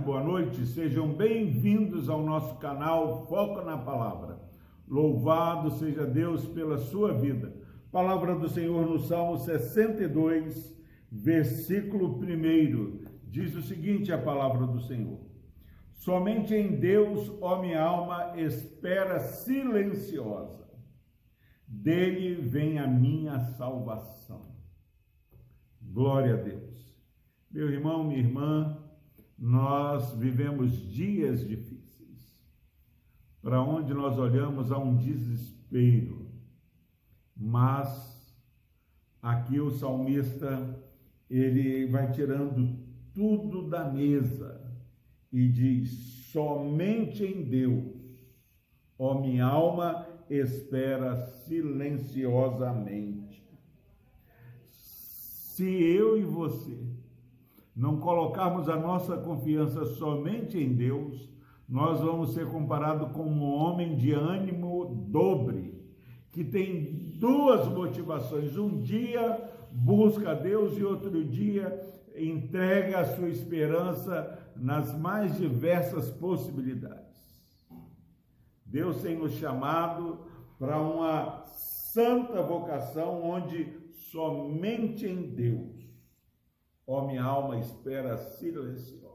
noite, sejam bem-vindos ao nosso canal Foco na Palavra. Louvado seja Deus pela sua vida. Palavra do Senhor no Salmo 62, versículo 1, diz o seguinte: a palavra do Senhor. Somente em Deus, ó minha alma, espera silenciosa. Dele vem a minha salvação. Glória a Deus. Meu irmão, minha irmã, nós vivemos dias difíceis. Para onde nós olhamos há um desespero. Mas aqui o salmista ele vai tirando tudo da mesa e diz: somente em Deus, ó minha alma, espera silenciosamente. Se eu e você não colocarmos a nossa confiança somente em Deus, nós vamos ser comparados com um homem de ânimo dobre, que tem duas motivações. Um dia busca Deus e outro dia entrega a sua esperança nas mais diversas possibilidades. Deus tem nos chamado para uma santa vocação onde somente em Deus Ó, minha alma espera silenciosa.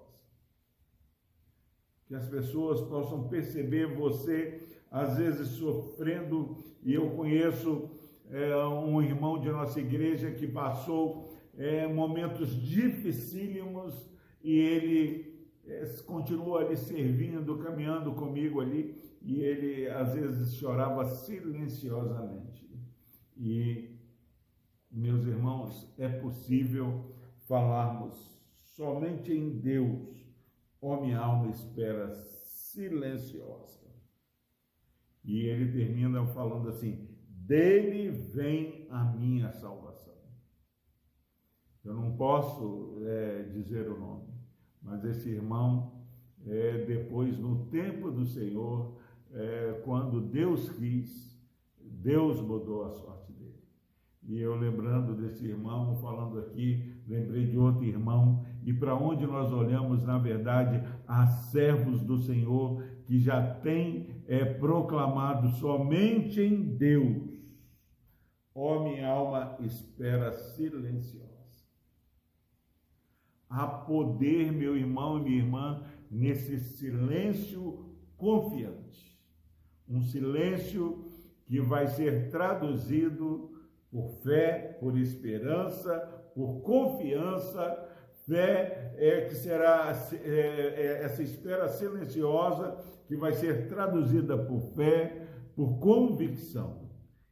Que as pessoas possam perceber você, às vezes, sofrendo, e eu conheço é, um irmão de nossa igreja que passou é, momentos dificílimos e ele é, continua ali servindo, caminhando comigo ali, e ele às vezes chorava silenciosamente. E, meus irmãos, é possível falarmos somente em Deus, ó minha alma espera silenciosa. E ele termina falando assim: dele vem a minha salvação. Eu não posso é, dizer o nome, mas esse irmão, é, depois, no tempo do Senhor, é, quando Deus quis, Deus mudou a sorte. E eu lembrando desse irmão, falando aqui, lembrei de outro irmão, e para onde nós olhamos, na verdade, há servos do Senhor que já têm é, proclamado somente em Deus. Ó oh, minha alma espera silenciosa. Há poder, meu irmão e minha irmã, nesse silêncio confiante. Um silêncio que vai ser traduzido por fé, por esperança, por confiança, fé é, que será é, é, essa espera silenciosa que vai ser traduzida por fé, por convicção.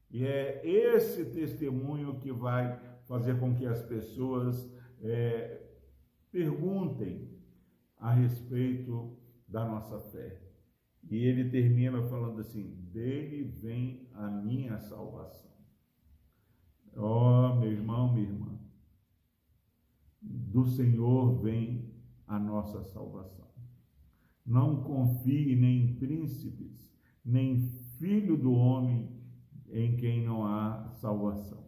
E é esse testemunho que vai fazer com que as pessoas é, perguntem a respeito da nossa fé. E ele termina falando assim: dele vem a minha salvação. Ó, oh, meu irmão, minha irmã, do Senhor vem a nossa salvação. Não confie nem em príncipes, nem filho do homem em quem não há salvação.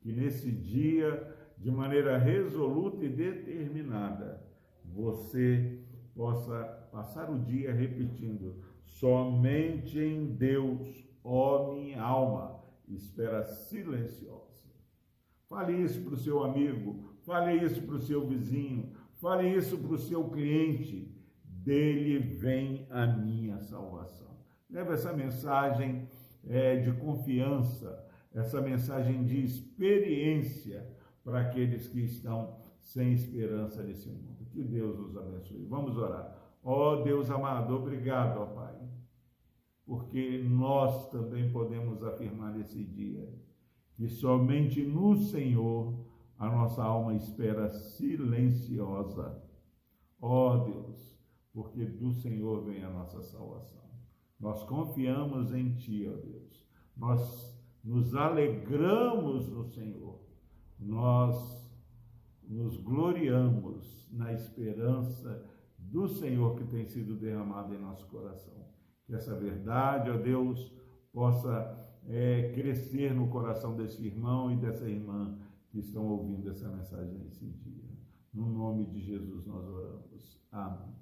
Que nesse dia, de maneira resoluta e determinada, você possa passar o dia repetindo: somente em Deus, ó minha alma espera silenciosa. Fale isso para o seu amigo, fale isso para o seu vizinho, fale isso para o seu cliente. Dele vem a minha salvação. Leve essa mensagem é, de confiança, essa mensagem de experiência para aqueles que estão sem esperança nesse mundo. Que Deus os abençoe. Vamos orar. Ó oh, Deus amado, obrigado, ó Pai porque nós também podemos afirmar nesse dia que somente no Senhor a nossa alma espera silenciosa. Ó oh Deus, porque do Senhor vem a nossa salvação. Nós confiamos em Ti, ó Deus. Nós nos alegramos no Senhor. Nós nos gloriamos na esperança do Senhor que tem sido derramado em nosso coração que essa verdade, ó Deus, possa é, crescer no coração desse irmão e dessa irmã que estão ouvindo essa mensagem nesse dia. No nome de Jesus nós oramos. Amém.